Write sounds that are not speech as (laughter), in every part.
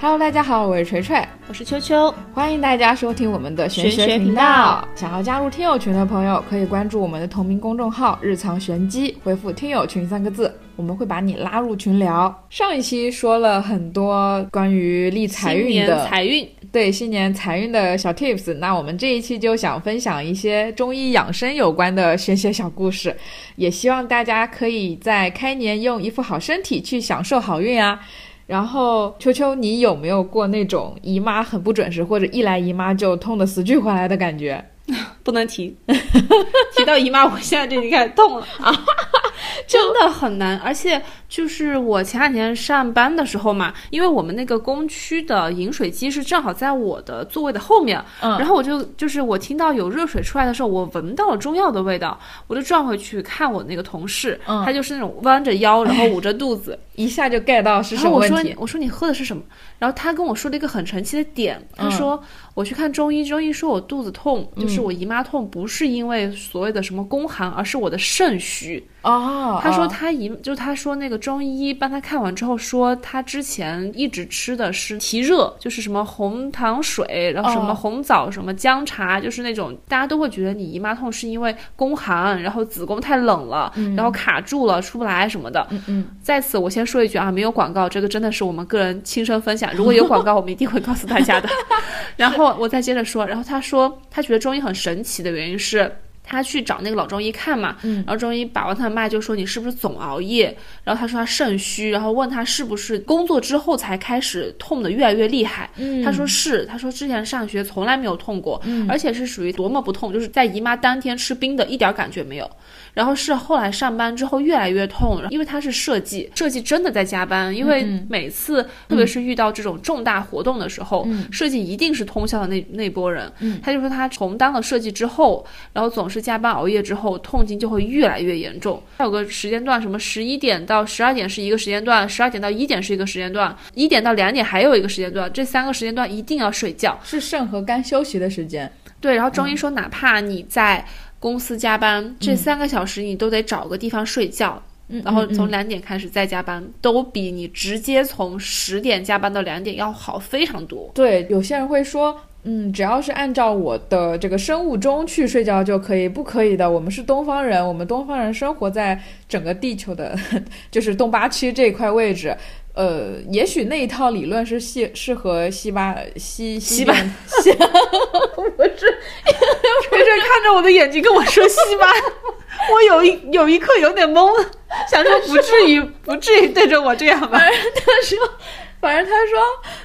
Hello，大家好，我是锤锤，我是秋秋，欢迎大家收听我们的玄学频频道。想要加入听友群的朋友，可以关注我们的同名公众号“日常玄机”，回复“听友群”三个字，我们会把你拉入群聊。上一期说了很多关于立财运的，财运，对新年财运的小 tips。那我们这一期就想分享一些中医养生有关的玄学小故事，也希望大家可以在开年用一副好身体去享受好运啊。然后，秋秋，你有没有过那种姨妈很不准时，或者一来姨妈就痛得死去活来的感觉？(laughs) 不能提，提到姨妈，我现在就已经开始痛了啊，(laughs) (laughs) 真的很难。而且就是我前两天上班的时候嘛，因为我们那个工区的饮水机是正好在我的座位的后面，嗯然后我就就是我听到有热水出来的时候，我闻到了中药的味道，我就转回去看我那个同事，嗯他就是那种弯着腰，然后捂着肚子，(laughs) 一下就 get 到是然后我说什么问题？我说你喝的是什么？然后他跟我说了一个很神奇的点，他嗯说、我去看中医，中医说我肚子痛，就是我姨妈痛，不是因为所谓的什么宫寒，而是我的肾虚。哦，他说哦他姨，就他说那个中医帮他看完之后说，他之前一直吃的是提热，就是什么红糖水，然后什么哦红枣、什么姜茶，就是那种大家都会觉得你姨妈痛是因为宫寒，然后子宫太冷了，然后卡住了出不来什么的。嗯嗯，在此我先说一句啊，没有广告，这个真的是我们个人亲身分享。如果有 (laughs) 广告，我们一定会告诉大家的。(laughs) 然后我再接着说，然后他说他觉得中医很神奇的原因是。他去找那个老中医看嘛，嗯。然后中医把完他的脉就说你是不是总熬夜，然后他说他肾虚，然后问他是不是工作之后才开始痛的越来越厉害，嗯。他说是，他说之前上学从来没有痛过，嗯。而且是属于多么不痛，就是在姨妈当天吃冰的，一点感觉没有。然后是后来上班之后越来越痛，因为他是设计，设计真的在加班，因为嗯每次特别是遇到这种重大活动的时候，设计一定是通宵的那那波人。嗯。他就说他从当了设计之后，然后总是加班熬夜之后，痛经就会越来越严重。它有个时间段，什么十一点到十二点是一个时间段，十二点到一点是一个时间段，一点到两点还有一个时间段，这三个时间段一定要睡觉。是肾和肝休息的时间。对，然后中医说，哪怕你在公司加班，这三个小时你都得找个地方睡觉，嗯然后从两点开始再加班，都比你直接从十点加班到两点要好非常多。对，有些人会说，嗯，只要是按照我的这个生物钟去睡觉就可以，不可以的。我们是东方人，我们东方人生活在整个地球的，(laughs) 就是东八区这一块位置。呃，也许那一套理论是西适合西巴西西巴边西，(laughs) 不是锤 (laughs) 锤看着我的眼睛跟我说西巴，我有一有一刻有点懵，想说不至于不至于对着我这样吧？他说，反正他说，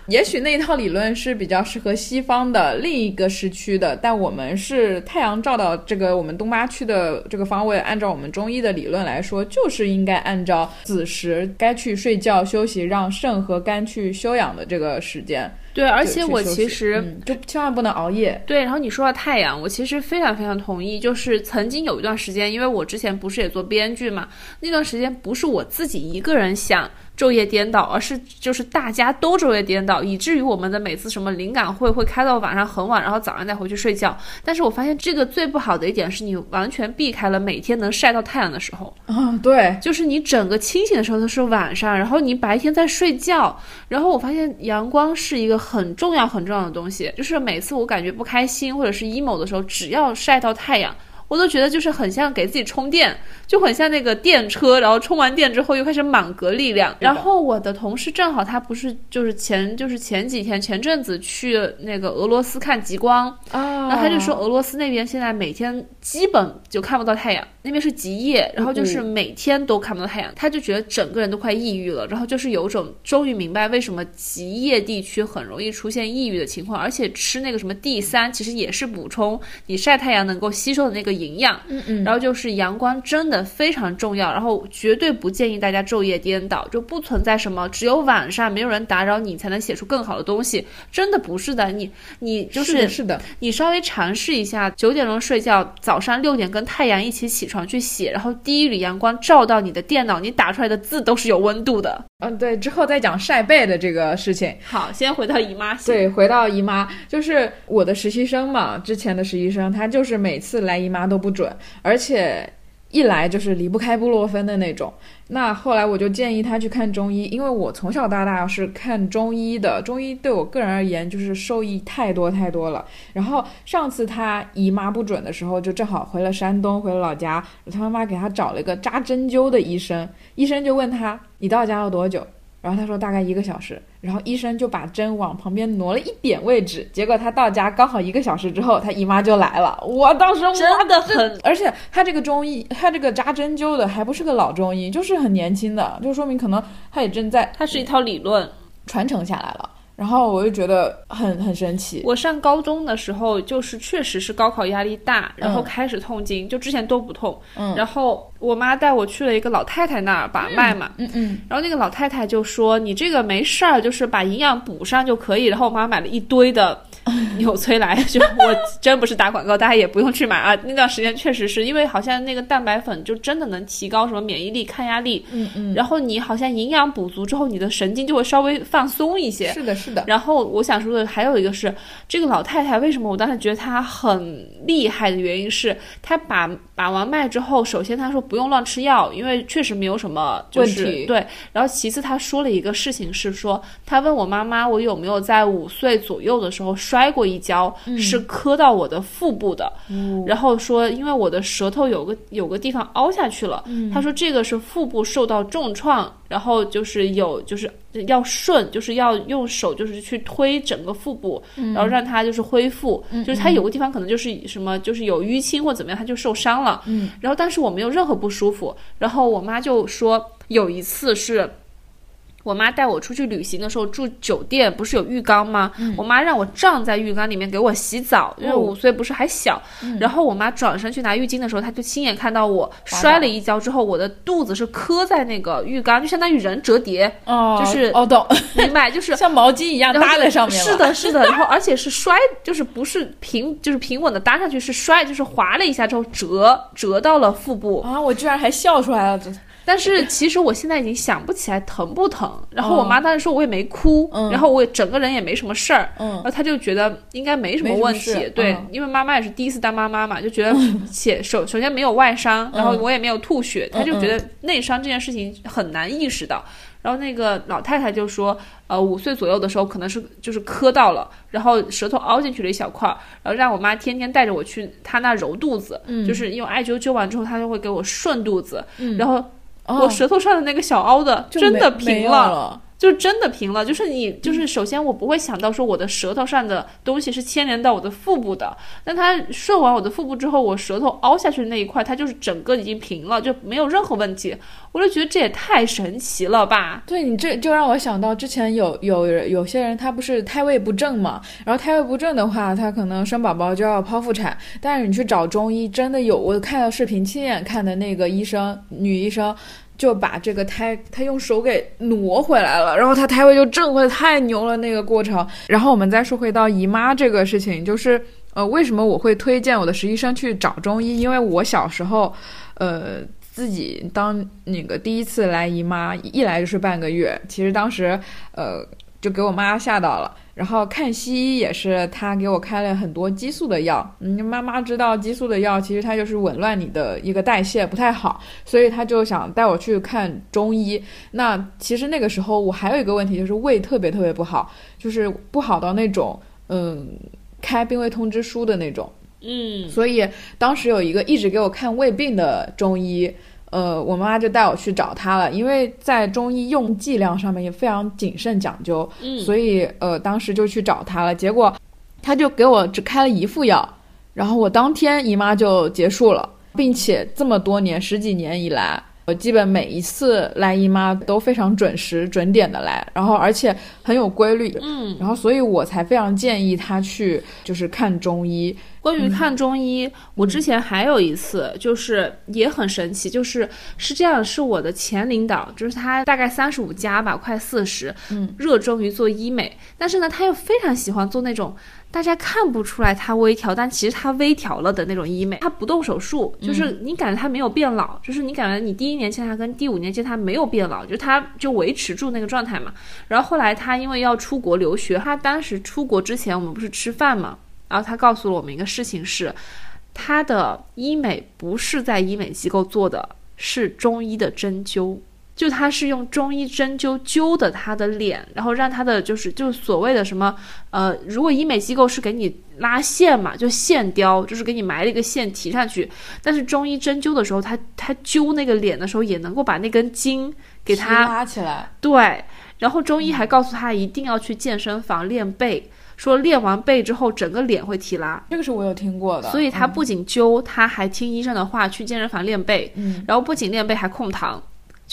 也许那一套理论是比较适合西方的另一个时区的，但我们是太阳照到这个我们东八区的这个方位，按照我们中医的理论来说，就是应该按照子时该去睡觉休息，让肾和肝去休养的这个时间。对，而且我其实。嗯、就千万不能熬夜。对，然后你说到太阳，我其实非常非常同意。就是曾经有一段时间，因为我之前不是也做编剧嘛，那段时间不是我自己一个人想昼夜颠倒，而是就是大家都昼夜颠倒，以至于我们的每次什么灵感会会开到晚上很晚，然后早上再回去睡觉。但是我发现这个最不好的一点是你完全避开了每天能晒到太阳的时候。啊、对，就是你整个清醒的时候都是晚上，然后你白天在睡觉，然后我发现阳光是一个很重要很重要的东西，就是每次我感觉不开心或者是 emo 的时候，只要晒到太阳。我都觉得就是很像给自己充电，就很像那个电车，然后充完电之后又开始满格力量。然后我的同事正好他不是就是前就是前几天前阵子去那个俄罗斯看极光，啊，然后他就说俄罗斯那边现在每天基本就看不到太阳，那边是极夜，然后就是每天都看不到太阳，他就觉得整个人都快抑郁了，然后就是有种终于明白为什么极夜地区很容易出现抑郁的情况，而且吃那个什么 D 三其实也是补充你晒太阳能够吸收的那个营养，嗯嗯，然后就是阳光真的非常重要，然后绝对不建议大家昼夜颠倒，就不存在什么只有晚上没有人打扰你才能写出更好的东西，真的不是的，你你就是的是的，你稍微尝试一下，九点钟睡觉，早上六点跟太阳一起起床去写，然后第一缕阳光照到你的电脑，你打出来的字都是有温度的。嗯，对，之后再讲晒背的这个事情。好，先回到姨妈。对，回到姨妈，就是我的实习生嘛，之前的实习生，他就是每次来姨妈都不准，而且一来就是离不开布洛芬的那种。那后来我就建议他去看中医，因为我从小到大是看中医的，中医对我个人而言就是受益太多太多了。然后上次他姨妈不准的时候，就正好回了山东，回了老家，他妈妈给他找了一个扎针灸的医生，医生就问他：“你到家要多久？”然后他说大概一个小时，然后医生就把针往旁边挪了一点位置，结果他到家刚好一个小时之后，他姨妈就来了。我当时真的很，而且他这个中医，他这个扎针灸的还不是个老中医，就是很年轻的，就说明可能他也正在，他是一套理论传承下来了。然后我就觉得很很神奇。我上高中的时候，就是确实是高考压力大，然后开始痛经，就之前都不痛。嗯，然后我妈带我去了一个老太太那儿把脉嘛。嗯嗯。然后那个老太太就说：“你这个没事儿，就是把营养补上就可以。”然后我妈买了一堆的纽崔莱，就我真不是打广告，大家也不用去买啊。(laughs) 那段时间确实是因为好像那个蛋白粉就真的能提高什么免疫力、抗压力。嗯嗯。然后你好像营养补足之后，你的神经就会稍微放松一些。是的，是的。然后我想说的还有一个是，这个老太太为什么我当时觉得她很厉害的原因是，她把把完脉之后，首先他说不用乱吃药，因为确实没有什么就是对。然后其次他说了一个事情是说，他问我妈妈我有没有在五岁左右的时候摔过一跤，是磕到我的腹部的。然后说因为我的舌头有个有个地方凹下去了，他说这个是腹部受到重创。然后就是有，就是要顺，就是要用手，就是去推整个腹部，然后让它就是恢复。就是它有个地方可能就是什么，就是有淤青或怎么样，它就受伤了。嗯，然后但是我没有任何不舒服。然后我妈就说有一次是。我妈带我出去旅行的时候住酒店，不是有浴缸吗？我妈让我站在浴缸里面给我洗澡，因为五岁不是还小。然后我妈转身去拿浴巾的时候，她就亲眼看到我摔了一跤之后，我的肚子是磕在那个浴缸，就相当于人折叠，哦就是哦懂，明白，就是像毛巾一样搭在上面。是的，是的。然后而且是摔，就是不是平，就是平稳的搭上去，是摔，就是滑了一下之后折折到了腹部啊！我居然还笑出来了。但是其实我现在已经想不起来疼不疼，然后我妈当时说我也没哭，然后我也整个人也没什么事儿，然后她就觉得应该没什么问题，对，因为妈妈也是第一次当妈妈嘛，就觉得且首首先没有外伤，然后我也没有吐血，她就觉得内伤这件事情很难意识到，然后那个老太太就说，呃，五岁左右的时候可能是就是磕到了，然后舌头凹进去了一小块，然后让我妈天天带着我去她那揉肚子，就是用艾灸灸完之后，她就会给我顺肚子，然后。我舌头上的那个小凹的真的平了。就真的平了，就是你，就是首先我不会想到说我的舌头上的东西是牵连到我的腹部的，但它顺完我的腹部之后，我舌头凹下去的那一块，它就是整个已经平了，就没有任何问题。我就觉得这也太神奇了吧！对你这就让我想到之前有有有些人他不是胎位不正嘛，然后胎位不正的话，他可能生宝宝就要剖腹产，但是你去找中医，真的有我看到视频亲眼看的那个医生，女医生。就把这个胎，他用手给挪回来了，然后他胎位就正回来，太牛了那个过程。然后我们再说回到姨妈这个事情，就是呃，为什么我会推荐我的实习生去找中医？因为我小时候，呃，自己当那个第一次来姨妈，一来就是半个月，其实当时呃，就给我妈吓到了。然后看西医也是，他给我开了很多激素的药。嗯，妈妈知道激素的药其实它就是紊乱你的一个代谢，不太好，所以他就想带我去看中医。那其实那个时候我还有一个问题，就是胃特别特别不好，就是不好到那种嗯开病危通知书的那种。嗯，所以当时有一个一直给我看胃病的中医。呃，我妈妈就带我去找他了，因为在中医用剂量上面也非常谨慎讲究，嗯，所以呃，当时就去找他了。结果，他就给我只开了一副药，然后我当天姨妈就结束了，并且这么多年十几年以来，我基本每一次来姨妈都非常准时准点的来，然后而且很有规律，嗯，然后所以我才非常建议她去就是看中医。关于看中医，我之前还有一次，就是也很神奇，就是是这样，是我的前领导，就是他大概三十五加吧，快四十，嗯，热衷于做医美，但是呢，他又非常喜欢做那种大家看不出来她微调，但其实她微调了的那种医美，她不动手术，就是你感觉她没有变老，就是你感觉你第一年见她跟第五年见她没有变老，就她就维持住那个状态嘛。然后后来她因为要出国留学，她当时出国之前我们不是吃饭嘛。然后她告诉了我们一个事情是，她的医美不是在医美机构做的，是中医的针灸。就他是用中医针灸灸的他的脸，然后让他的就是就是所谓的什么呃，如果医美机构是给你拉线嘛，就线雕，就是给你埋了一个线提上去。但是中医针灸的时候，他他灸那个脸的时候，也能够把那根筋给他拉起来。对，然后中医还告诉他一定要去健身房练背，说练完背之后整个脸会提拉。这个是我有听过的。所以他不仅灸，他还听医生的话去健身房练背，嗯，然后不仅练背还控糖。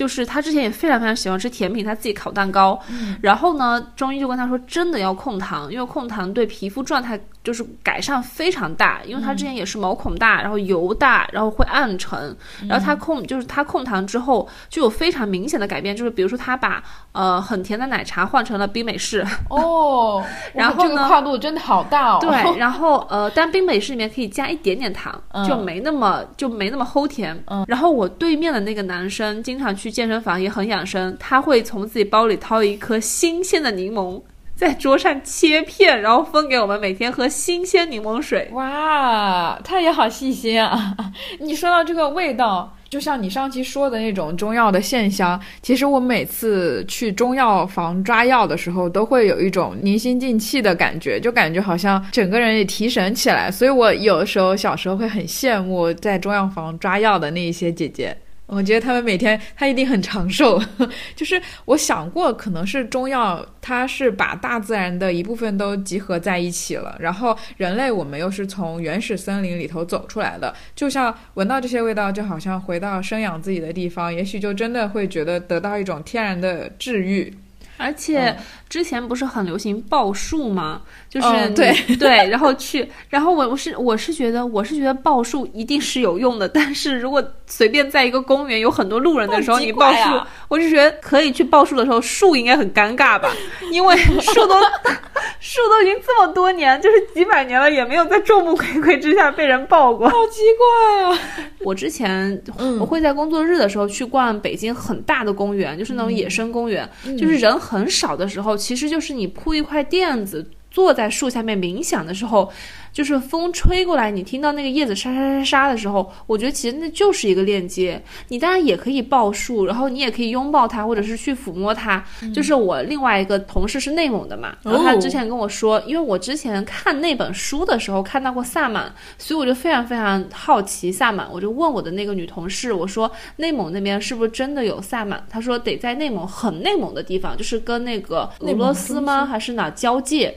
就是他之前也非常非常喜欢吃甜品，他自己烤蛋糕。然后呢，中医就跟他说，真的要控糖，因为控糖对皮肤状态就是改善非常大。因为他之前也是毛孔大，然后油大，然后会暗沉。然后他控就是他控糖之后就有非常明显的改变，就是比如说他把呃很甜的奶茶换成了冰美式。哦，(laughs) 然后这个跨度真的好大哦。对，(laughs) 然后呃，但冰美式里面可以加一点点糖，就没那么就没那么齁甜。嗯。然后我对面的那个男生经常去。健身房也很养生，他会从自己包里掏一颗新鲜的柠檬，在桌上切片，然后分给我们每天喝新鲜柠檬水。哇，他也好细心啊！(laughs) 你说到这个味道，就像你上期说的那种中药的线香，其实我每次去中药房抓药的时候，都会有一种凝心静气的感觉，就感觉好像整个人也提神起来。所以我有的时候小时候会很羡慕在中药房抓药的那一些姐姐。我觉得他们每天他一定很长寿，(laughs) 就是我想过，可能是中药，它是把大自然的一部分都集合在一起了，然后人类我们又是从原始森林里头走出来的，就像闻到这些味道，就好像回到生养自己的地方，也许就真的会觉得得到一种天然的治愈。而且之前不是很流行报数吗？就是对。(laughs) 对，然后去，然后我我是我是觉得我是觉得报数一定是有用的，但是如果随便在一个公园有很多路人的时候你报数，我是觉得可以去报数的时候树应该很尴尬吧，(laughs) 因为树都 (laughs) 树都已经这么多年，就是几百年了，也没有在众目睽睽之下被人报过，好奇怪啊！我之前我会在工作日的时候去逛北京很大的公园，就是那种野生公园，就是人很少的时候，其实就是你铺一块垫子。坐在树下面冥想的时候，就是风吹过来，你听到那个叶子沙沙沙沙的时候，我觉得其实那就是一个链接。你当然也可以抱树，然后你也可以拥抱它，或者是去抚摸它。就是我另外一个同事是内蒙的嘛，然后他之前跟我说，因为我之前看那本书的时候看到过萨满，所以我就非常非常好奇萨满。我就问我的那个女同事，我说内蒙那边是不是真的有萨满？她说得在内蒙很内蒙的地方，就是跟那个俄罗斯吗？还是哪交界？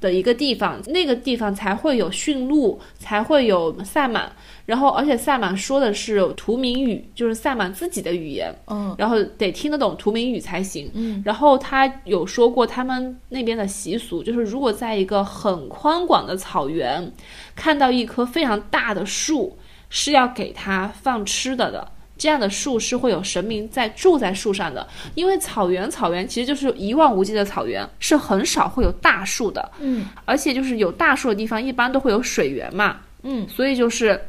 的一个地方，那个地方才会有驯鹿，才会有萨满。然后，而且萨满说的是图民语，就是萨满自己的语言。嗯，然后得听得懂图民语才行。嗯，然后他有说过他们那边的习俗，就是如果在一个很宽广的草原，看到一棵非常大的树，是要给它放吃的的。这样的树是会有神明在住在树上的，因为草原，草原其实就是一望无际的草原，是很少会有大树的。嗯，而且就是有大树的地方，一般都会有水源嘛。嗯，所以就是。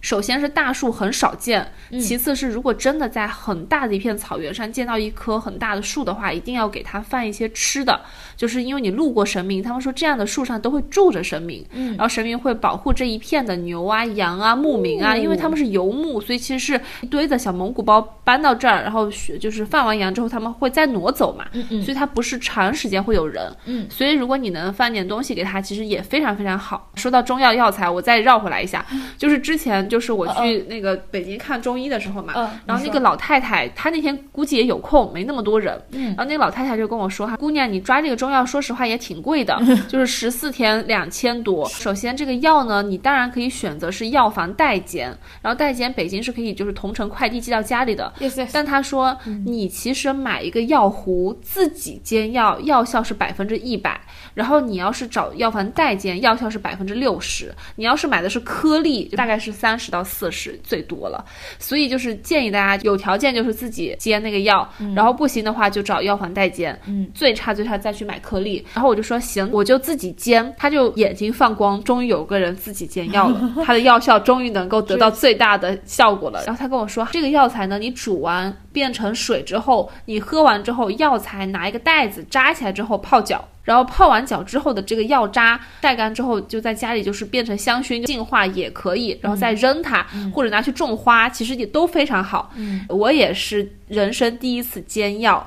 首先是大树很少见，其次是如果真的在很大的一片草原上见到一棵很大的树的话，一定要给它放一些吃的，就是因为你路过神明，他们说这样的树上都会住着神明，嗯，然后神明会保护这一片的牛啊、羊啊、牧民啊，因为他们是游牧，所以其实是一堆的小蒙古包搬到这儿，然后就是放完羊之后他们会再挪走嘛，嗯嗯，所以它不是长时间会有人，嗯，所以如果你能放点东西给他，其实也非常非常好。说到中药药材，我再绕回来一下，就是之前。就是我去那个北京看中医的时候嘛，然后那个老太太她那天估计也有空，没那么多人，嗯，然后那个老太太就跟我说哈，姑娘你抓这个中药，说实话也挺贵的，(laughs) 就是十四天两千多。首先这个药呢，你当然可以选择是药房代煎，然后代煎北京是可以就是同城快递寄到家里的，但他说你其实买一个药壶自己煎药，药效是百分之一百，然后你要是找药房代煎，药效是百分之六十，你要是买的是颗粒，大概是三。十到四十最多了，所以就是建议大家有条件就是自己煎那个药，然后不行的话就找药房代煎，嗯，最差最差再去买颗粒。(laughs) 然后我就说行，我就自己煎，他就眼睛放光，终于有个人自己煎药了，(laughs) 他的药效终于能够得到最大的效果了。然后他跟我说，这个药材呢，你煮完变成水之后，你喝完之后，药材拿一个袋子扎起来之后泡脚。然后泡完脚之后的这个药渣晒干之后，就在家里就是变成香薰净化也可以，然后再扔它，或者拿去种花，其实也都非常好。嗯，我也是人生第一次煎药。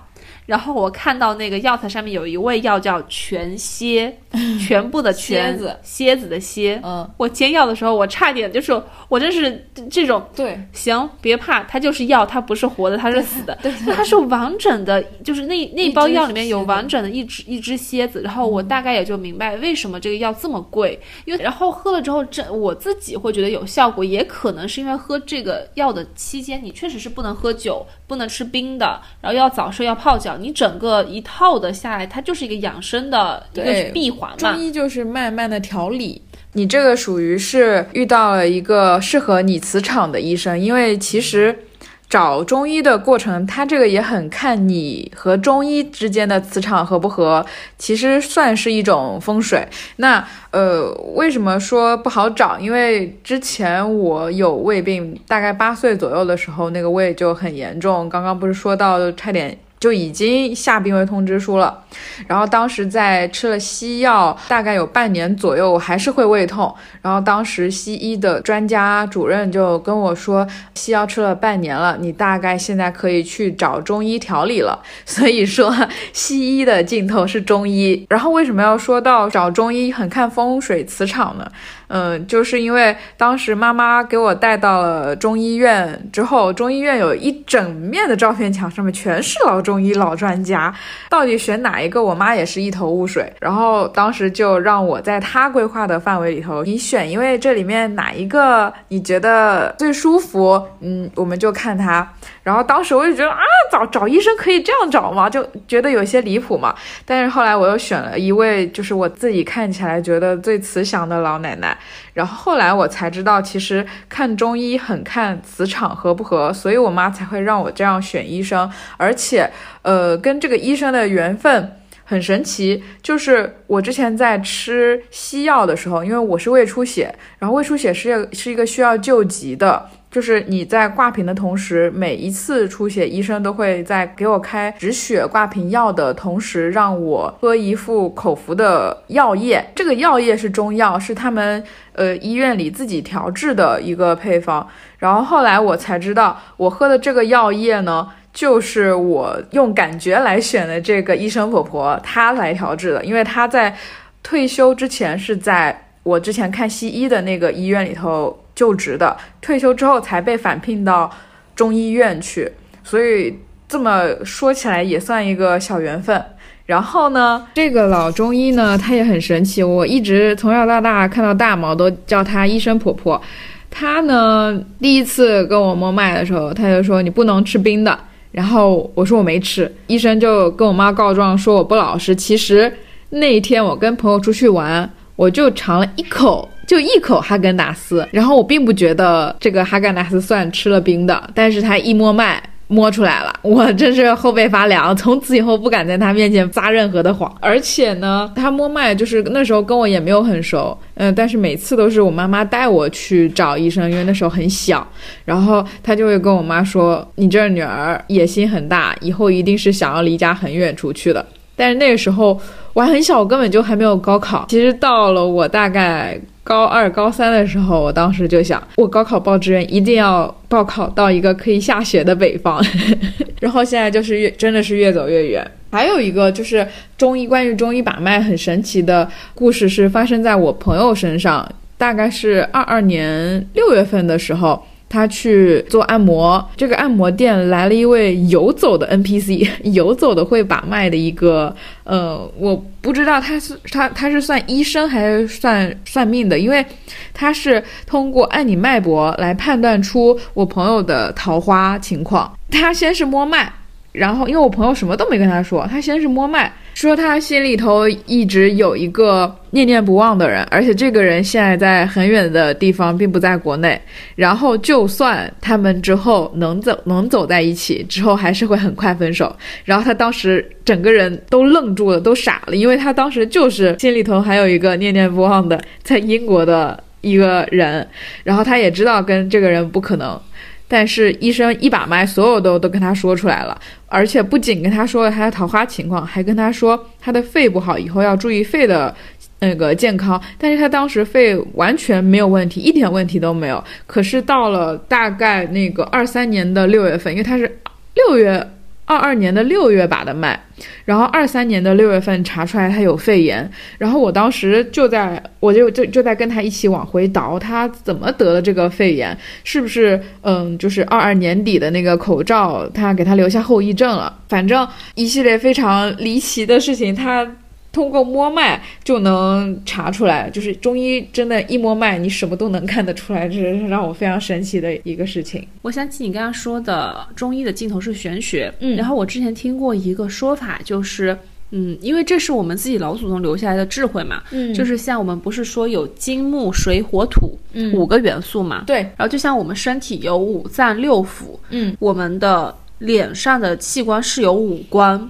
然后我看到那个药材上面有一味药叫全蝎，(laughs) 全部的全蝎子。蝎子的蝎。嗯，我煎药的时候，我差点就是我真是这种对，行，别怕，它就是药，它不是活的，它是死的。对那它是完整的，就是那那包药里面有完整的一只一只蝎子，然后我大概也就明白为什么这个药这么贵，因为然后喝了之后，这我自己会觉得有效果，也可能是因为喝这个药的期间，你确实是不能喝酒，不能吃冰的，然后要早睡，要泡脚，你整个一套的下来，它就是一个养生的一个闭环嘛中。医就是慢慢的调理。你这个属于是遇到了一个适合你磁场的医生，因为其实找中医的过程，它这个也很看你和中医之间的磁场合不合，其实算是一种风水。那呃，为什么说不好找？因为之前我有胃病，大概八岁左右的时候，那个胃就很严重。刚刚不是说到差点就已经下病危通知书了。然后当时在吃了西药，大概有半年左右，我还是会胃痛。然后当时西医的专家主任就跟我说，西药吃了半年了，你大概现在可以去找中医调理了。所以说，西医的尽头是中医。然后为什么要说到找中医很看风水磁场呢？嗯，就是因为当时妈妈给我带到了中医院之后，中医院有一整面的照片墙，上面全是老中医、老专家，到底选哪一个，我妈也是一头雾水。然后当时就让我在她规划的范围里头，你选，因为这里面哪一个你觉得最舒服，嗯，我们就看它。然后当时我就觉得啊，找找医生可以这样找吗？就觉得有些离谱嘛。但是后来我又选了一位，就是我自己看起来觉得最慈祥的老奶奶。然后后来我才知道，其实看中医很看磁场合不合，所以我妈才会让我这样选医生。而且，呃，跟这个医生的缘分很神奇，就是我之前在吃西药的时候，因为我是胃出血，然后胃出血是是一个需要救急的。就是你在挂瓶的同时，每一次出血，医生都会在给我开止血挂瓶药的同时，让我喝一副口服的药液。这个药液是中药，是他们呃医院里自己调制的一个配方。然后后来我才知道，我喝的这个药液呢，就是我用感觉来选的这个医生婆婆她来调制的，因为她在退休之前是在我之前看西医的那个医院里头。就职的，退休之后才被返聘到中医院去，所以这么说起来也算一个小缘分。然后呢，这个老中医呢，他也很神奇，我一直从小到大看到大毛都叫他医生婆婆。他呢，第一次跟我摸脉的时候，他就说你不能吃冰的，然后我说我没吃，医生就跟我妈告状说我不老实。其实那一天我跟朋友出去玩，我就尝了一口。就一口哈根达斯，然后我并不觉得这个哈根达斯算吃了冰的，但是他一摸脉摸出来了，我真是后背发凉，从此以后不敢在他面前撒任何的谎。而且呢，他摸脉就是那时候跟我也没有很熟，嗯，但是每次都是我妈妈带我去找医生，因为那时候很小，然后他就会跟我妈说：“你这女儿野心很大，以后一定是想要离家很远出去的。”但是那个时候我还很小，我根本就还没有高考。其实到了我大概。高二、高三的时候，我当时就想，我高考报志愿一定要报考到一个可以下雪的北方。(laughs) 然后现在就是越真的是越走越远。还有一个就是中医，关于中医把脉很神奇的故事是发生在我朋友身上，大概是二二年六月份的时候。他去做按摩，这个按摩店来了一位游走的 NPC，(laughs) 游走的会把脉的一个，呃，我不知道他是他他是算医生还是算算命的，因为他是通过按你脉搏来判断出我朋友的桃花情况。他先是摸脉，然后因为我朋友什么都没跟他说，他先是摸脉。说他心里头一直有一个念念不忘的人，而且这个人现在在很远的地方，并不在国内。然后就算他们之后能走能走在一起，之后还是会很快分手。然后他当时整个人都愣住了，都傻了，因为他当时就是心里头还有一个念念不忘的在英国的一个人，然后他也知道跟这个人不可能。但是医生一把脉，所有都都跟他说出来了，而且不仅跟他说了他的桃花情况，还跟他说他的肺不好，以后要注意肺的那个健康。但是他当时肺完全没有问题，一点问题都没有。可是到了大概那个二三年的六月份，因为他是六月。二二年的六月把的脉，然后二三年的六月份查出来他有肺炎，然后我当时就在我就就就在跟他一起往回倒，他怎么得了这个肺炎？是不是嗯，就是二二年底的那个口罩，他给他留下后遗症了？反正一系列非常离奇的事情，他。通过摸脉就能查出来，就是中医真的，一摸脉你什么都能看得出来，这是让我非常神奇的一个事情。我想起你刚刚说的中医的尽头是玄学，嗯，然后我之前听过一个说法，就是，嗯，因为这是我们自己老祖宗留下来的智慧嘛，嗯，就是像我们不是说有金木水火土五个元素嘛，对，然后就像我们身体有五脏六腑，嗯，我们的脸上的器官是有五官。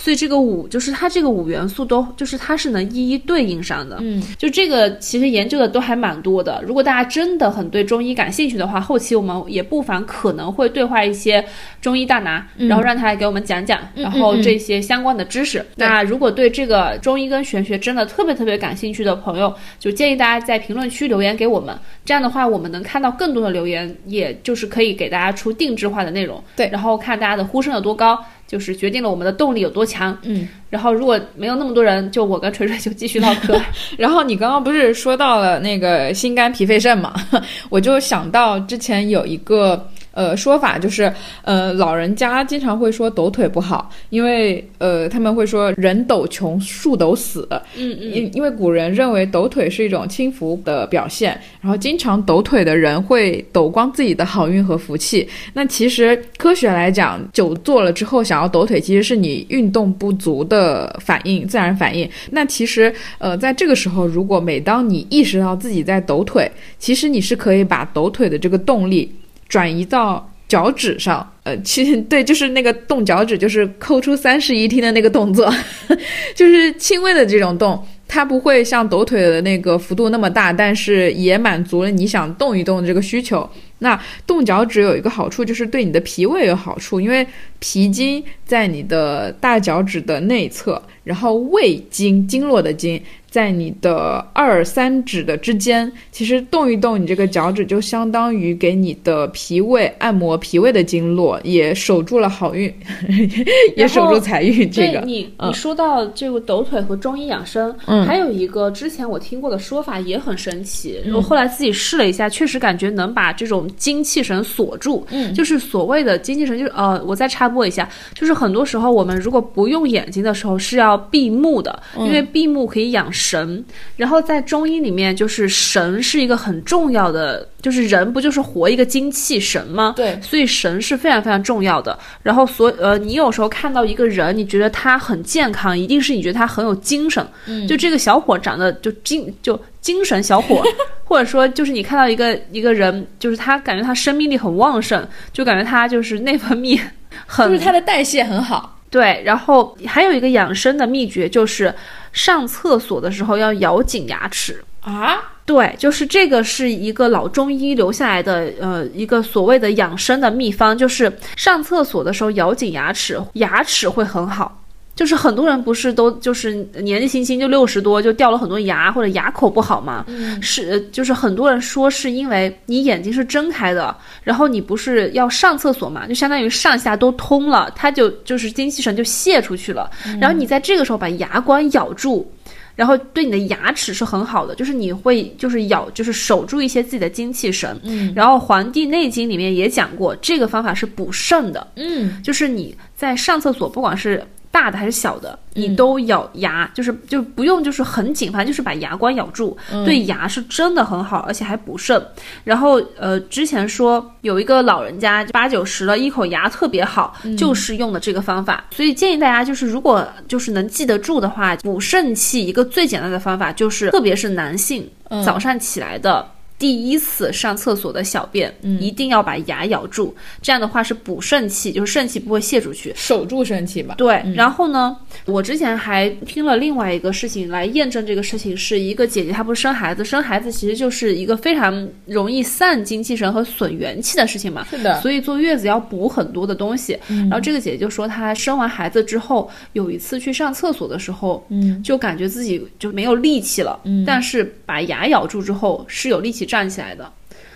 所以这个五就是它这个五元素都就是它是能一一对应上的，嗯，就这个其实研究的都还蛮多的。如果大家真的很对中医感兴趣的话，后期我们也不妨可能会对话一些中医大拿，然后让他来给我们讲讲，然后这些相关的知识。那如果对这个中医跟玄学真的特别特别感兴趣的朋友，就建议大家在评论区留言给我们，这样的话我们能看到更多的留言，也就是可以给大家出定制化的内容，对，然后看大家的呼声有多高。就是决定了我们的动力有多强，嗯，然后如果没有那么多人，就我跟锤锤就继续唠嗑。(laughs) 然后你刚刚不是说到了那个心肝脾肺肾嘛，(laughs) 我就想到之前有一个。呃，说法就是，呃，老人家经常会说抖腿不好，因为呃，他们会说人抖穷，树抖死。嗯嗯。因因为古人认为抖腿是一种轻浮的表现，然后经常抖腿的人会抖光自己的好运和福气。那其实科学来讲，久坐了之后想要抖腿，其实是你运动不足的反应，自然反应。那其实呃，在这个时候，如果每当你意识到自己在抖腿，其实你是可以把抖腿的这个动力。转移到脚趾上，呃，其实对，就是那个动脚趾，就是抠出三室一厅的那个动作，(laughs) 就是轻微的这种动，它不会像抖腿的那个幅度那么大，但是也满足了你想动一动的这个需求。那动脚趾有一个好处，就是对你的脾胃有好处，因为脾经在你的大脚趾的内侧，然后胃经经络的经。在你的二三指的之间，其实动一动你这个脚趾，就相当于给你的脾胃按摩脾胃的经络，也守住了好运，(laughs) 也守住财运。这个，你你说到这个抖腿和中医养生，嗯，还有一个之前我听过的说法也很神奇，我后来自己试了一下，确实感觉能把这种精气神锁住。嗯，就是所谓的精气神，就是呃，我再插播一下，就是很多时候我们如果不用眼睛的时候是要闭目的，因为闭目可以养。神，然后在中医里面，就是神是一个很重要的，就是人不就是活一个精气神吗？对，所以神是非常非常重要的。然后所呃，你有时候看到一个人，你觉得他很健康，一定是你觉得他很有精神。嗯，就这个小伙长得就精就精神小伙，(laughs) 或者说就是你看到一个一个人，就是他感觉他生命力很旺盛，就感觉他就是内分泌 (laughs) 很，就是他的代谢很好。对，然后还有一个养生的秘诀就是。上厕所的时候要咬紧牙齿啊！对，就是这个是一个老中医留下来的，呃，一个所谓的养生的秘方，就是上厕所的时候咬紧牙齿，牙齿会很好。就是很多人不是都就是年纪轻轻就六十多就掉了很多牙或者牙口不好嘛？嗯，是就是很多人说是因为你眼睛是睁开的，然后你不是要上厕所嘛，就相当于上下都通了，它就就是精气神就泄出去了。然后你在这个时候把牙关咬住，然后对你的牙齿是很好的，就是你会就是咬就是守住一些自己的精气神。嗯，然后《黄帝内经》里面也讲过，这个方法是补肾的。嗯，就是你在上厕所，不管是大的还是小的，你都咬牙，就是就不用就是很紧，反正就是把牙关咬住，对牙是真的很好，而且还补肾。然后呃，之前说有一个老人家八九十了，一口牙特别好，就是用的这个方法。所以建议大家就是如果就是能记得住的话，补肾气一个最简单的方法就是，特别是男性早上起来的。第一次上厕所的小便，一定要把牙咬住，这样的话是补肾气，就是肾气不会泄出去，守住肾气吧。对，然后呢，我之前还听了另外一个事情来验证这个事情，是一个姐姐她不是生孩子，生孩子其实就是一个非常容易散精气神和损元气的事情嘛。是的，所以坐月子要补很多的东西。然后这个姐姐就说，她生完孩子之后，有一次去上厕所的时候，嗯。就感觉自己就没有力气了，嗯。但是把牙咬住之后是有力气站起来的，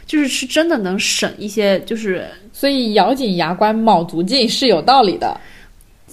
就是是真的能省一些，就是所以咬紧牙关卯足劲是有道理的。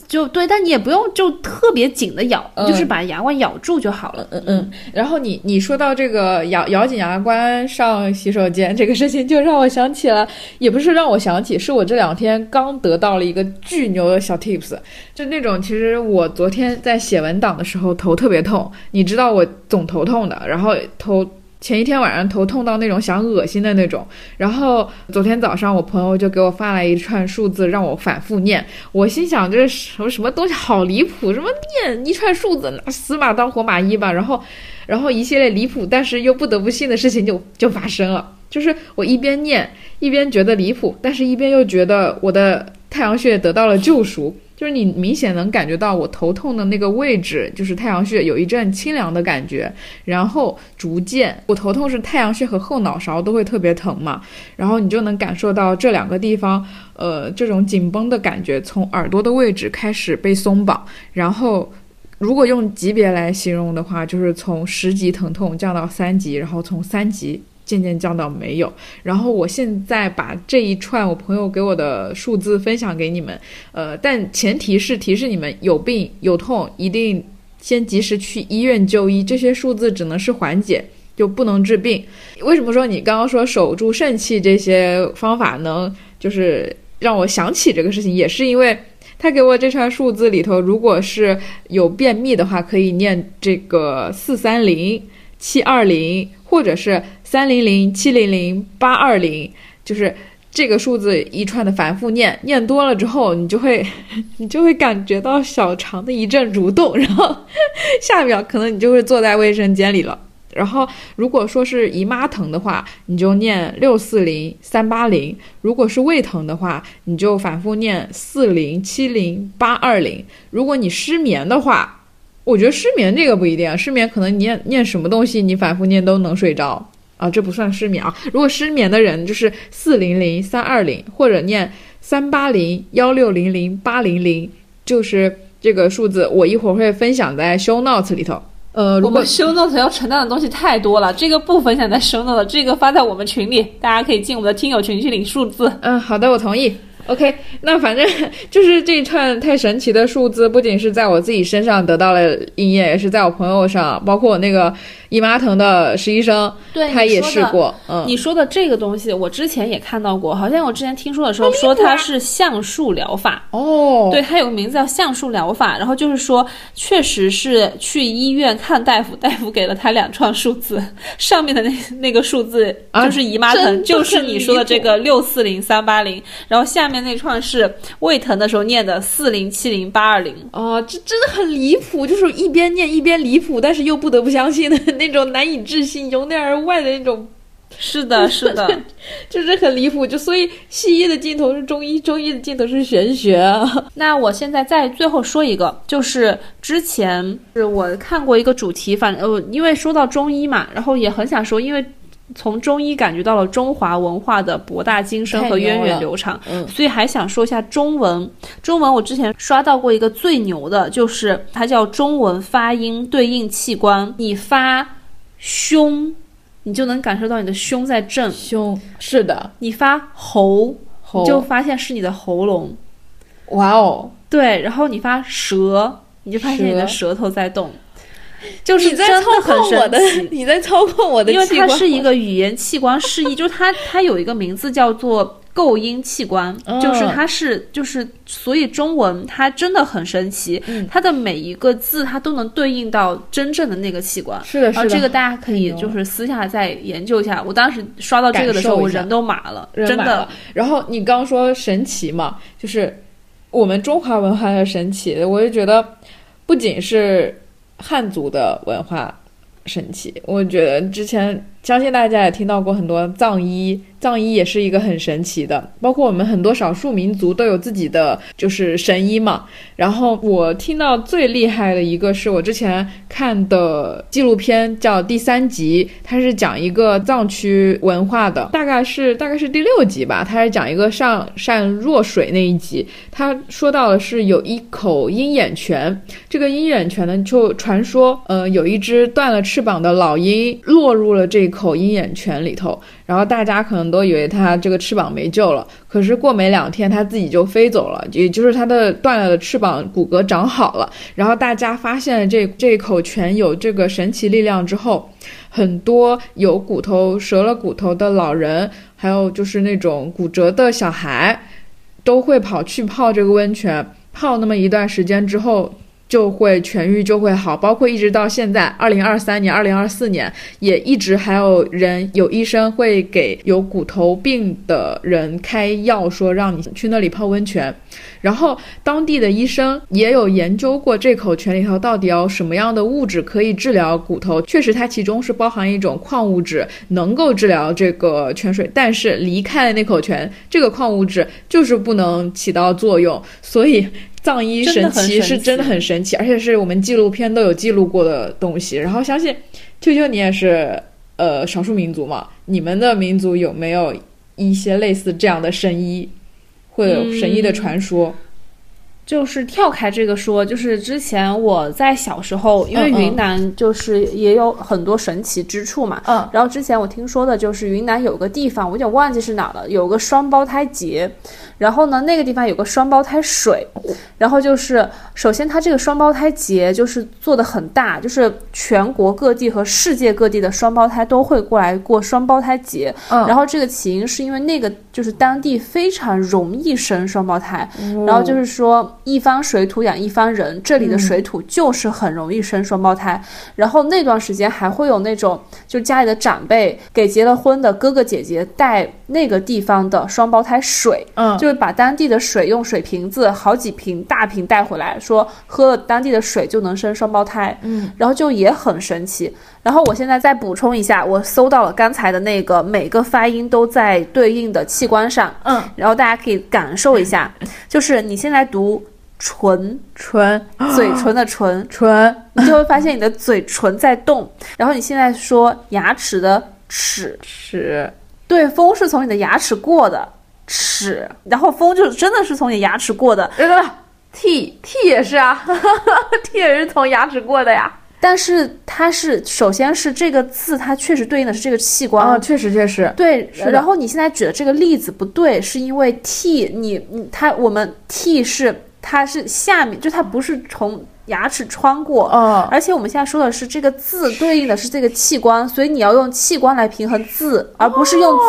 就对，但你也不用就特别紧的咬，嗯就是把牙关咬住就好了。嗯嗯，然后你你说到这个咬咬紧牙关上洗手间这个事情，就让我想起了，也不是让我想起，是我这两天刚得到了一个巨牛的小 tips，就那种其实我昨天在写文档的时候头特别痛，你知道我总头痛的，然后头。前一天晚上头痛到那种想恶心的那种，然后昨天早上我朋友就给我发来一串数字让我反复念，我心想这是什么什么东西好离谱，什么念一串数字，那死马当活马医吧，然后 (laughs) 然后一系列离谱但是又不得不信的事情就就发生了，就是我一边念一边觉得离谱，但是一边又觉得我的太阳穴得到了救赎，就是你明显能感觉到我头痛的那个位置，就是太阳穴有一阵清凉的感觉，然后逐渐我头痛是太阳穴和后脑勺都会特别疼嘛，然后你就能感受到这两个地方，呃，这种紧绷的感觉从耳朵的位置开始被松绑，然后。如果用级别来形容的话，就是从十级疼痛降到三级，然后从三级渐渐降到没有。然后我现在把这一串我朋友给我的数字分享给你们，呃，但前提是提示你们有病有痛，一定先及时去医院就医。这些数字只能是缓解，就不能治病。为什么说你刚刚说守住肾气这些方法能就是让我想起这个事情，也是因为。他给我这串数字里头，如果是有便秘的话，可以念这个四三零七二零，或者是三零零七零零八二零，就是这个数字一串的反复念，念多了之后，你就会你就会感觉到小肠的一阵蠕动，然后 (laughs) 下一秒可能你就会坐在卫生间里了。然后，如果说是姨妈疼的话，你就念六四零三八零；如果是胃疼的话，你就反复念四零七零八二零。如果你失眠的话，我觉得失眠这个不一定，失眠可能你念念什么东西，你反复念都能睡着啊，这不算失眠啊。如果失眠的人就是四零零三二零，或者念三八零幺六零零八零零，就是这个数字，我一会儿会分享在 show notes 里头。呃，如果我们 show notes 要承担的东西太多了，这个不分享在 show notes，这个发在我们群里，大家可以进我们的听友群去领数字。嗯，好的，我同意。OK，(laughs) 那反正就是这一串太神奇的数字，不仅是在我自己身上得到了应验，也是在我朋友上，包括我那个姨妈疼的实习生，对他也试过。嗯，你说的这个东西，我之前也看到过，好像我之前听说的时候说它是橡树疗法。哦，对，它有个名字叫橡树疗法，然后就是说，确实是去医院看大夫，大夫给了他两串数字，(laughs) 上面的那那个数字啊就是姨妈疼，就是你说的这个六四零三八零，然后下面那串是胃疼的时候念的四零七零八二零。哦，这真的很离谱，就是一边念一边离谱，但是又不得不相信的那种难以置信、由内而外的那种，是的，(laughs) 是的，(laughs) 就是很离谱。就所以西医的尽头是中医，中医的尽头是玄学啊。(laughs) 那我现在再最后说一个，就是之前是我看过一个主题，反呃，因为说到中医嘛，然后也很想说，因为从中医感觉到了中华文化的博大精深和源远流长，嗯。所以还想说一下中文。中文我之前刷到过一个最牛的，就是它叫中文发音对应器官，你发胸，你就能感受到你的胸在震；胸是的，你发喉，喉。你就发现是你的喉咙。哇哦，对，然后你发舌，你就发现你的舌头在动，(laughs) 就是你在操控我的，。你在操控我的因为，它是一个语言器官示意，就是它它有一个名字叫做构音器官，嗯就是它是就是所以中文它真的很神奇，嗯它的每一个字它都能对应到真正的那个器官。是的，是的，这个大家可以就是私下再研究一下。我当时刷到这个的时候，我人都麻了，真的。然后你刚说神奇嘛，就是我们中华文化的神奇，我就觉得不仅是汉族的文化神器，我觉得之前相信大家也听到过很多藏医，藏医也是一个很神奇的，包括我们很多少数民族都有自己的就是神医嘛。然后我听到最厉害的一个是我之前看的纪录片，叫《第三集》，它是讲一个藏区文化的，大概是大概是第六集吧，它是讲一个上善若水那一集，他说到的是有一口鹰眼泉，这个鹰眼泉呢就传说，呃，有一只断了翅膀的老鹰落入了这。口鹰眼泉里头，然后大家可能都以为它这个翅膀没救了，可是过没两天，它自己就飞走了，也就是它的断了的翅膀骨骼长好了。然后大家发现了这这口泉有这个神奇力量之后，很多有骨头折了骨头的老人，还有就是那种骨折的小孩，都会跑去泡这个温泉，泡那么一段时间之后。就会痊愈，就会好，包括一直到现在，二零二三年、二零二四年，也一直还有人有医生会给有骨头病的人开药，说让你去那里泡温泉。然后当地的医生也有研究过这口泉里头到底要什么样的物质可以治疗骨头，确实它其中是包含一种矿物质，能够治疗这个泉水。但是离开了那口泉，这个矿物质就是不能起到作用，所以。藏医神奇是真的很神奇，而且是我们纪录片都有记录过的东西。然后相信，秋秋你也是呃少数民族嘛？你们的民族有没有一些类似这样的神医，或者神医的传说？就是跳开这个说，就是之前我在小时候，因为云南就是也有很多神奇之处嘛。嗯。然后之前我听说的就是云南有个地方，我有点忘记是哪了，有个双胞胎节。然后呢，那个地方有个双胞胎水，然后就是首先它这个双胞胎节就是做的很大，就是全国各地和世界各地的双胞胎都会过来过双胞胎节。嗯，然后这个起因是因为那个就是当地非常容易生双胞胎，然后就是说一方水土养一方人，这里的水土就是很容易生双胞胎。然后那段时间还会有那种就家里的长辈给结了婚的哥哥姐姐带那个地方的双胞胎水，嗯，就。把当地的水用水瓶子好几瓶大瓶带回来，说喝了当地的水就能生双胞胎，嗯，然后就也很神奇。然后我现在再补充一下，我搜到了刚才的那个每个发音都在对应的器官上，嗯，然后大家可以感受一下，(laughs) 就是你现在读唇唇，嘴 (gasps) 唇的唇唇，你就会发现你的嘴唇在动。然后你现在说牙齿的齿齿，对，风是从你的牙齿过的。齿，然后风就真的是从你牙齿过的。对对对，T T 也是啊，T 也是从牙齿过的呀。但是它是，首先是这个字，它确实对应的是这个器官啊，确实确实。对，然后你现在举的这个例子不对，是因为 T 你你它我们 T 是它是下面，就它不是从。牙齿穿过，嗯，而且我们现在说的是这个字对应的是这个器官，所以你要用器官来平衡字，而不是用字，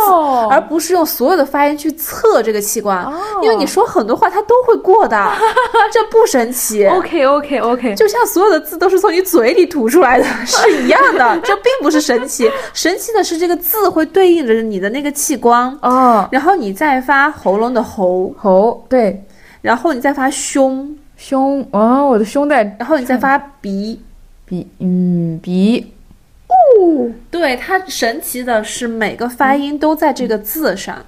而不是用所有的发音去测这个器官，因为你说很多话它都会过的，(laughs) 这不神奇。OK OK OK，就像所有的字都是从你嘴里吐出来的是一样的，(laughs) 这并不是神奇，神奇的是这个字会对应着你的那个器官，哦，然后你再发喉咙的喉。喉，对，然后你再发胸。胸啊，我的胸在，(laughs) 然后你再发鼻，(laughs) 鼻，嗯，鼻，哦，对，它神奇的是每个发音都在这个字上，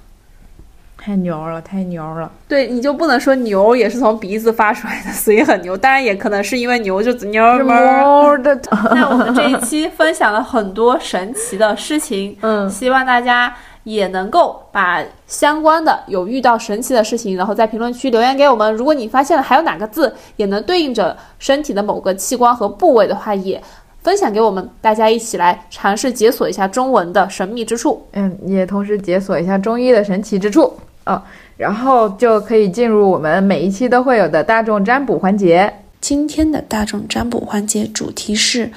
太牛了，太牛了。对，你就不能说牛也是从鼻子发出来的，所以很牛。当然也可能是因为牛就牛儿的。(laughs) 那我们这一期分享了很多神奇的事情，嗯，希望大家。也能够把相关的有遇到神奇的事情，然后在评论区留言给我们。如果你发现了还有哪个字也能对应着身体的某个器官和部位的话，也分享给我们，大家一起来尝试解锁一下中文的神秘之处。嗯，也同时解锁一下中医的神奇之处啊，然后就可以进入我们每一期都会有的大众占卜环节。今天的大众占卜环节主题是：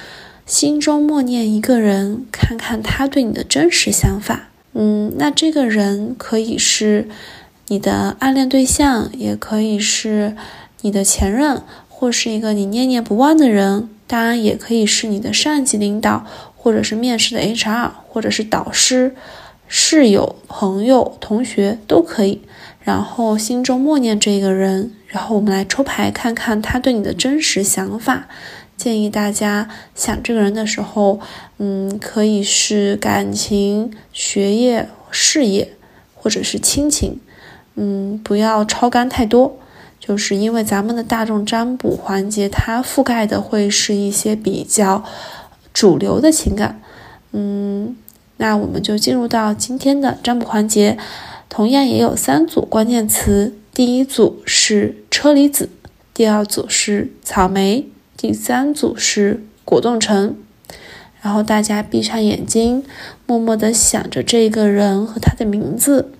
心中默念一个人，看看他对你的真实想法。嗯，那这个人可以是你的暗恋对象，也可以是你的前任，或是一个你念念不忘的人。当然，也可以是你的上级领导，或者是面试的 HR，或者是导师、室友、朋友、同学都可以。然后心中默念这个人，然后我们来抽牌看看他对你的真实想法。建议大家想这个人的时候，嗯，可以是感情、学业、事业，或者是亲情，嗯，不要超干太多。就是因为咱们的大众占卜环节，它覆盖的会是一些比较主流的情感，嗯，那我们就进入到今天的占卜环节，同样也有三组关键词，第一组是车厘子，第二组是草莓。第三组是果冻橙，然后大家闭上眼睛，默默地想着这个人和他的名字，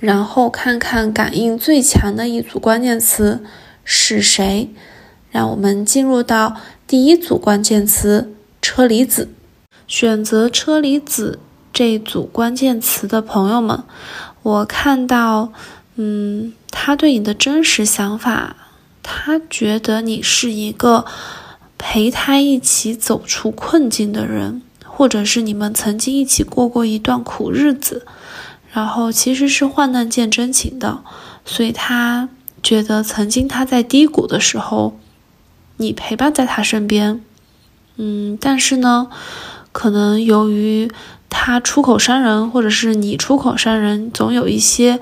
然后看看感应最强的一组关键词是谁。让我们进入到第一组关键词车厘子。选择车厘子这组关键词的朋友们，我看到，嗯，他对你的真实想法。他觉得你是一个陪他一起走出困境的人，或者是你们曾经一起过过一段苦日子，然后其实是患难见真情的，所以他觉得曾经他在低谷的时候，你陪伴在他身边，嗯，但是呢，可能由于他出口伤人，或者是你出口伤人，总有一些。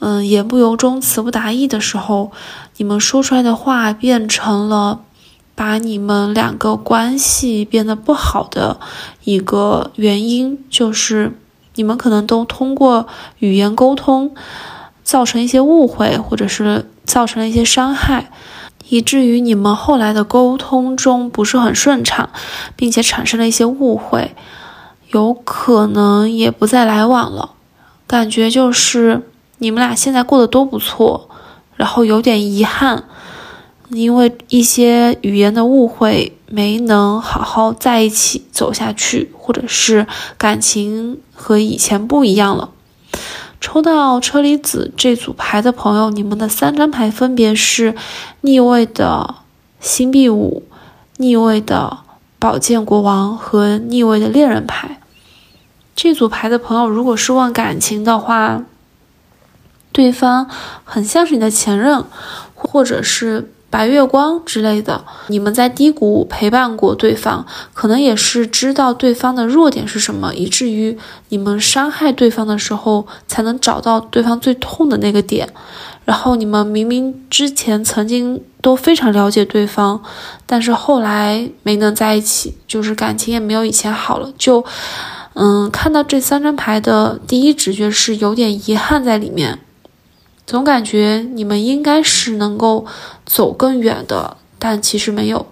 嗯，言不由衷、词不达意的时候，你们说出来的话变成了把你们两个关系变得不好的一个原因，就是你们可能都通过语言沟通造成一些误会，或者是造成了一些伤害，以至于你们后来的沟通中不是很顺畅，并且产生了一些误会，有可能也不再来往了，感觉就是。你们俩现在过得都不错，然后有点遗憾，因为一些语言的误会没能好好在一起走下去，或者是感情和以前不一样了。抽到车厘子这组牌的朋友，你们的三张牌分别是逆位的星币五、逆位的宝剑国王和逆位的恋人牌。这组牌的朋友，如果是问感情的话，对方很像是你的前任，或者是白月光之类的。你们在低谷陪伴过对方，可能也是知道对方的弱点是什么，以至于你们伤害对方的时候，才能找到对方最痛的那个点。然后你们明明之前曾经都非常了解对方，但是后来没能在一起，就是感情也没有以前好了。就，嗯，看到这三张牌的第一直觉是有点遗憾在里面。总感觉你们应该是能够走更远的，但其实没有，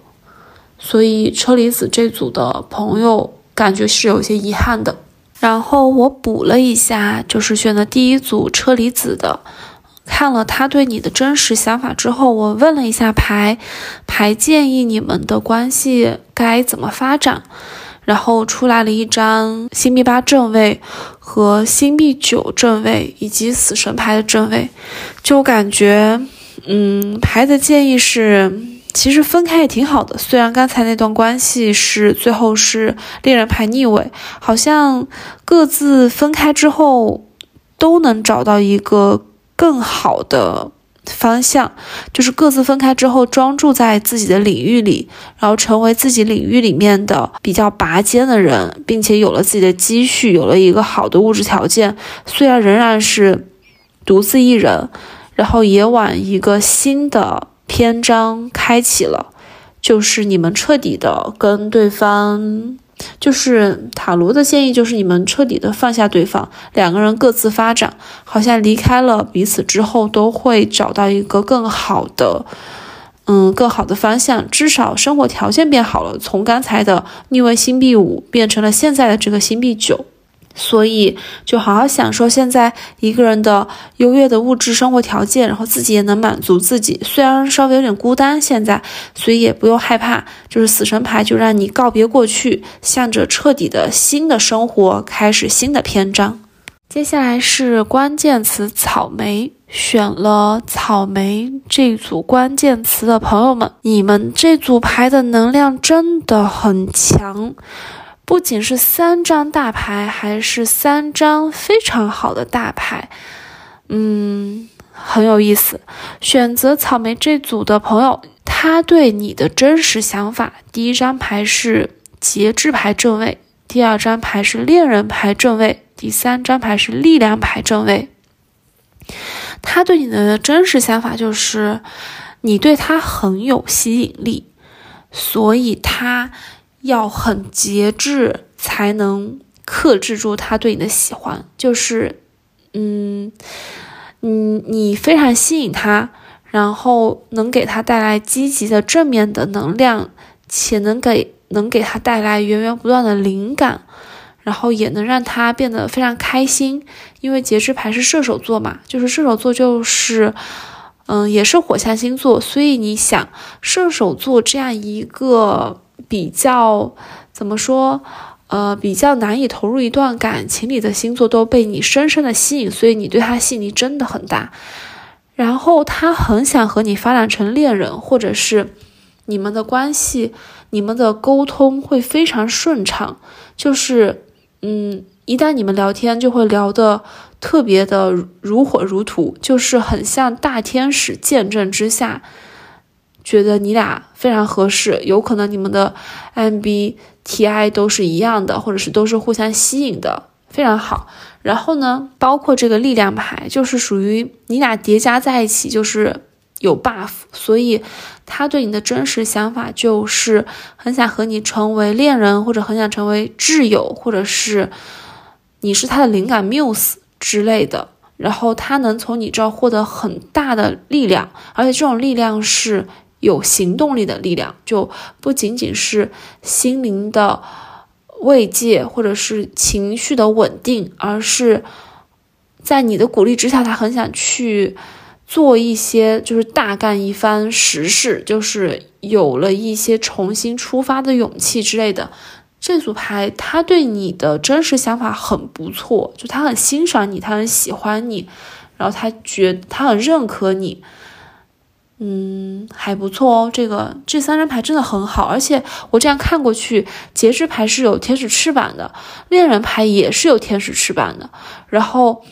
所以车厘子这组的朋友感觉是有些遗憾的。然后我补了一下，就是选的第一组车厘子的，看了他对你的真实想法之后，我问了一下牌，牌建议你们的关系该怎么发展。然后出来了一张星币八正位和星币九正位，以及死神牌的正位，就感觉，嗯，牌的建议是，其实分开也挺好的。虽然刚才那段关系是最后是恋人牌逆位，好像各自分开之后都能找到一个更好的。方向就是各自分开之后，专注在自己的领域里，然后成为自己领域里面的比较拔尖的人，并且有了自己的积蓄，有了一个好的物质条件。虽然仍然是独自一人，然后也往一个新的篇章开启了，就是你们彻底的跟对方。就是塔罗的建议，就是你们彻底的放下对方，两个人各自发展，好像离开了彼此之后，都会找到一个更好的，嗯，更好的方向，至少生活条件变好了，从刚才的逆位星币五变成了现在的这个星币九。所以，就好好享受现在一个人的优越的物质生活条件，然后自己也能满足自己。虽然稍微有点孤单，现在，所以也不用害怕。就是死神牌，就让你告别过去，向着彻底的新的生活开始新的篇章。接下来是关键词草莓，选了草莓这组关键词的朋友们，你们这组牌的能量真的很强。不仅是三张大牌，还是三张非常好的大牌，嗯，很有意思。选择草莓这组的朋友，他对你的真实想法，第一张牌是节制牌正位，第二张牌是恋人牌正位，第三张牌是力量牌正位。他对你的真实想法就是，你对他很有吸引力，所以他要很节制，才能克制住他对你的喜欢。就是，嗯，嗯，你非常吸引他，然后能给他带来积极的正面的能量，且能给能给他带来源源不断的灵感。然后也能让他变得非常开心，因为节制牌是射手座嘛，就是射手座就是，嗯，也是火象星座，所以你想，射手座这样一个比较怎么说，呃，比较难以投入一段感情里的星座都被你深深的吸引，所以你对他吸引力真的很大。然后他很想和你发展成恋人，或者是你们的关系，你们的沟通会非常顺畅，就是。嗯，一旦你们聊天，就会聊得特别的如火如荼，就是很像大天使见证之下，觉得你俩非常合适，有可能你们的 MBTI 都是一样的，或者是都是互相吸引的，非常好。然后呢，包括这个力量牌，就是属于你俩叠加在一起，就是。有 buff，所以他对你的真实想法就是很想和你成为恋人，或者很想成为挚友，或者是你是他的灵感 muse 之类的。然后他能从你这儿获得很大的力量，而且这种力量是有行动力的力量，就不仅仅是心灵的慰藉或者是情绪的稳定，而是在你的鼓励之下，他很想去。做一些就是大干一番实事，就是有了一些重新出发的勇气之类的。这组牌他对你的真实想法很不错，就他很欣赏你，他很喜欢你，然后他觉他很认可你，嗯，还不错哦。这个这三张牌真的很好，而且我这样看过去，节制牌是有天使翅膀的，恋人牌也是有天使翅膀的，然后。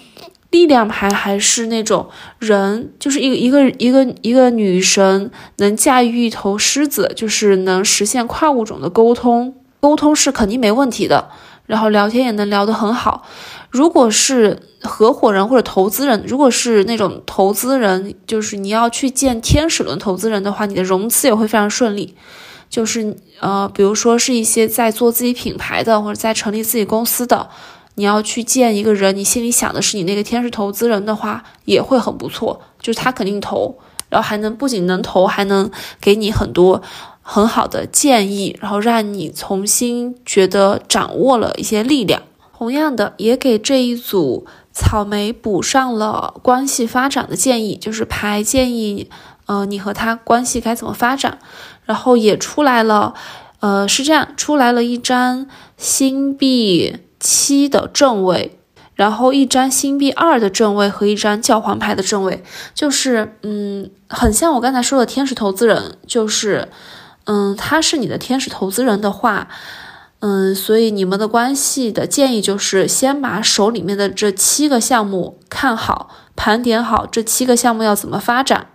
力量牌还是那种人，就是一个一个一个一个女神能驾驭一头狮子，就是能实现跨物种的沟通，沟通是肯定没问题的。然后聊天也能聊得很好。如果是合伙人或者投资人，如果是那种投资人，就是你要去见天使轮投资人的话，你的融资也会非常顺利。就是呃，比如说是一些在做自己品牌的，或者在成立自己公司的。你要去见一个人，你心里想的是你那个天使投资人的话，也会很不错，就是他肯定投，然后还能不仅能投，还能给你很多很好的建议，然后让你重新觉得掌握了一些力量。同样的，也给这一组草莓补上了关系发展的建议，就是牌建议，呃，你和他关系该怎么发展，然后也出来了，呃，是这样，出来了一张星币。七的正位，然后一张星币二的正位和一张教皇牌的正位，就是嗯，很像我刚才说的天使投资人，就是嗯，他是你的天使投资人的话，嗯，所以你们的关系的建议就是先把手里面的这七个项目看好，盘点好这七个项目要怎么发展。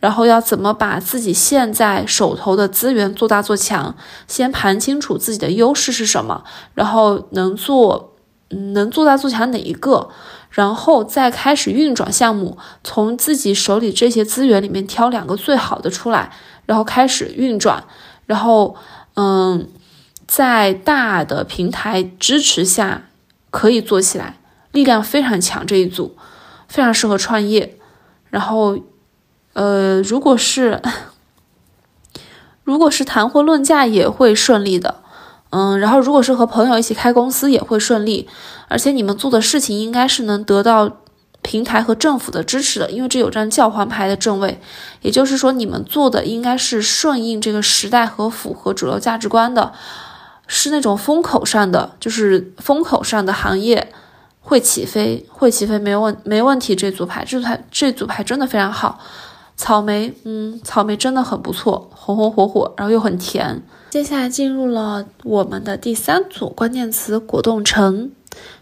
然后要怎么把自己现在手头的资源做大做强？先盘清楚自己的优势是什么，然后能做，嗯，能做大做强哪一个？然后再开始运转项目，从自己手里这些资源里面挑两个最好的出来，然后开始运转。然后，嗯，在大的平台支持下，可以做起来，力量非常强。这一组非常适合创业。然后。呃，如果是，如果是谈婚论嫁也会顺利的，嗯，然后如果是和朋友一起开公司也会顺利，而且你们做的事情应该是能得到平台和政府的支持的，因为这有张教皇牌的正位，也就是说你们做的应该是顺应这个时代和符合主流价值观的，是那种风口上的，就是风口上的行业会起飞，会起飞没问没问题，这组牌，这组牌这组牌真的非常好。草莓，嗯，草莓真的很不错，红红火火，然后又很甜。接下来进入了我们的第三组关键词：果冻橙。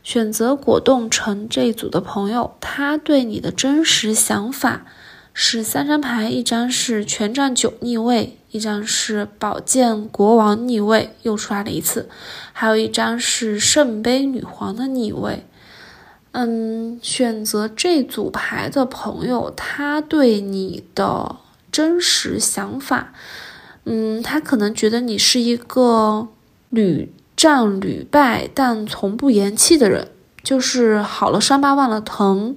选择果冻城这一组的朋友，他对你的真实想法是三张牌，一张是权杖九逆位，一张是宝剑国王逆位，又出来了一次，还有一张是圣杯女皇的逆位。嗯，选择这组牌的朋友，他对你的真实想法，嗯，他可能觉得你是一个女战屡败，但从不言弃的人，就是好了伤疤忘了疼，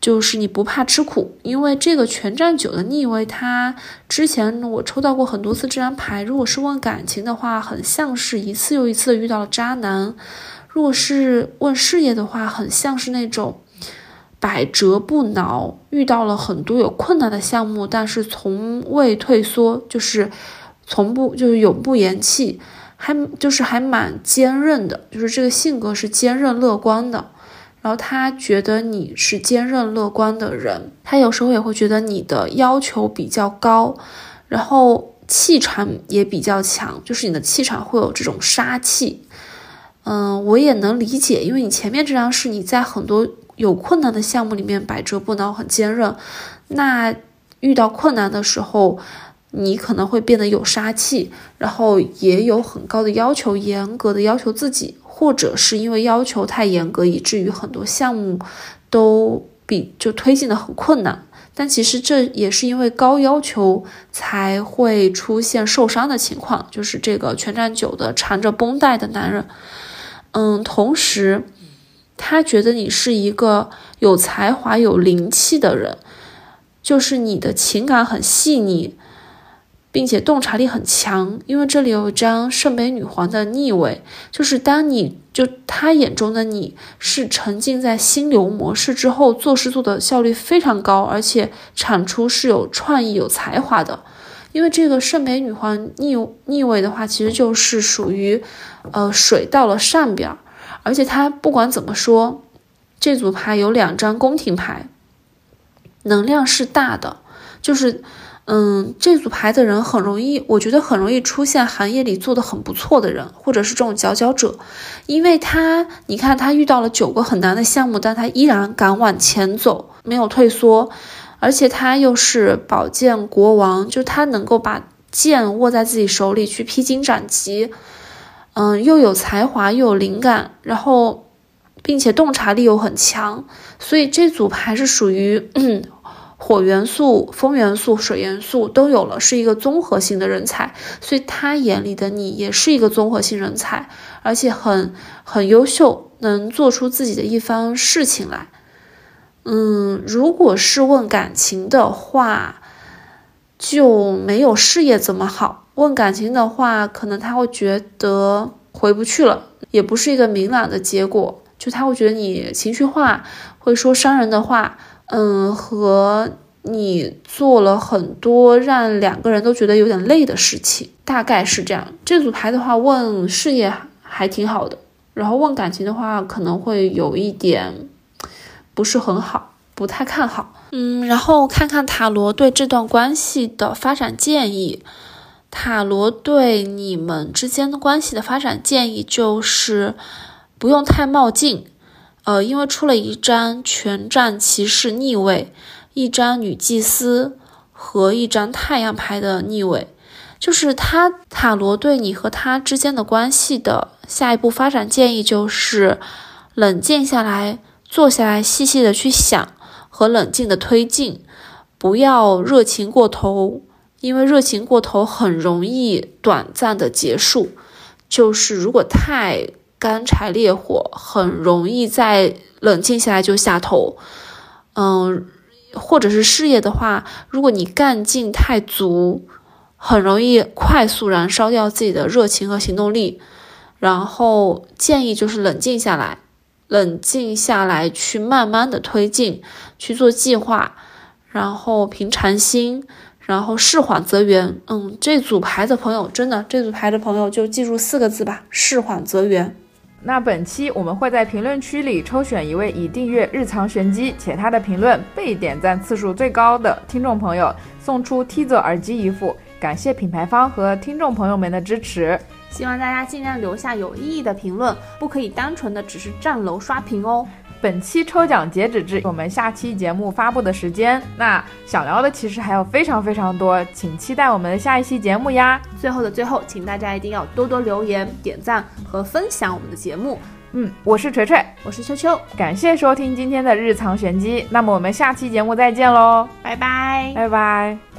就是你不怕吃苦。因为这个权杖九的逆位，它之前我抽到过很多次这张牌。如果是问感情的话，很像是一次又一次的遇到了渣男；如果是问事业的话，很像是那种百折不挠，遇到了很多有困难的项目，但是从未退缩，就是从不就是永不言弃。还就是还蛮坚韧的，就是这个性格是坚韧乐观的。然后他觉得你是坚韧乐观的人，他有时候也会觉得你的要求比较高，然后气场也比较强，就是你的气场会有这种杀气。嗯，我也能理解，因为你前面这张是你在很多有困难的项目里面百折不挠，很坚韧。那遇到困难的时候。你可能会变得有杀气，然后也有很高的要求，严格的要求自己，或者是因为要求太严格，以至于很多项目都比就推进的很困难。但其实这也是因为高要求才会出现受伤的情况，就是这个全站九的缠着绷带的男人。嗯，同时他觉得你是一个有才华、有灵气的人，就是你的情感很细腻。并且洞察力很强，因为这里有一张圣杯女皇的逆位，就是当你就他眼中的你是沉浸在心流模式之后，做事做的效率非常高，而且产出是有创意、有才华的。因为这个圣杯女皇逆逆位的话，其实就是属于呃水到了上边，而且它不管怎么说，这组牌有两张宫廷牌，能量是大的，就是。嗯，这组牌的人很容易，我觉得很容易出现行业里做的很不错的人，或者是这种佼佼者，因为他，你看他遇到了九个很难的项目，但他依然敢往前走，没有退缩，而且他又是宝剑国王，就他能够把剑握在自己手里去披荆斩棘，嗯，又有才华又有灵感，然后并且洞察力又很强，所以这组牌是属于。(clears throat) 火元素、风元素、水元素都有了，是一个综合性的人才，所以他眼里的你也是一个综合性人才，而且很很优秀，能做出自己的一番事情来。嗯，如果是问感情的话，就没有事业这么好。问感情的话，可能他会觉得回不去了，也不是一个明朗的结果，就他会觉得你情绪化，会说伤人的话。嗯，和你做了很多让两个人都觉得有点累的事情，大概是这样。这组牌的话，问事业还挺好的，然后问感情的话，可能会有一点不是很好，不太看好。嗯，然后看看塔罗对这段关系的发展建议。塔罗对你们之间的关系的发展建议就是不用太冒进。呃，因为出了一张权杖骑士逆位，一张女祭司和一张太阳牌的逆位，就是他塔罗对你和他之间的关系的下一步发展建议就是冷静下来，坐下来细细的去想和冷静的推进，不要热情过头，因为热情过头很容易短暂的结束，就是如果太。干柴烈火很容易在冷静下来就下头，嗯，或者是事业的话，如果你干劲太足，很容易快速燃烧掉自己的热情和行动力。然后建议就是冷静下来，冷静下来去慢慢的推进，去做计划，然后平常心，然后事缓则圆。嗯，这组牌的朋友真的，这组牌的朋友就记住四个字吧：事缓则圆。那本期我们会在评论区里抽选一位已订阅日常玄机且他的评论被点赞次数最高的听众朋友，送出 T 字耳机一副。感谢品牌方和听众朋友们的支持。希望大家尽量留下有意义的评论，不可以单纯的只是站楼刷屏哦。本期抽奖截止至我们下期节目发布的时间，那想聊的其实还有非常非常多，请期待我们的下一期节目呀！最后的最后，请大家一定要多多留言、点赞和分享我们的节目。嗯，我是锤锤，我是秋秋，感谢收听今天的日常玄机，那么我们下期节目再见喽，拜拜，拜拜。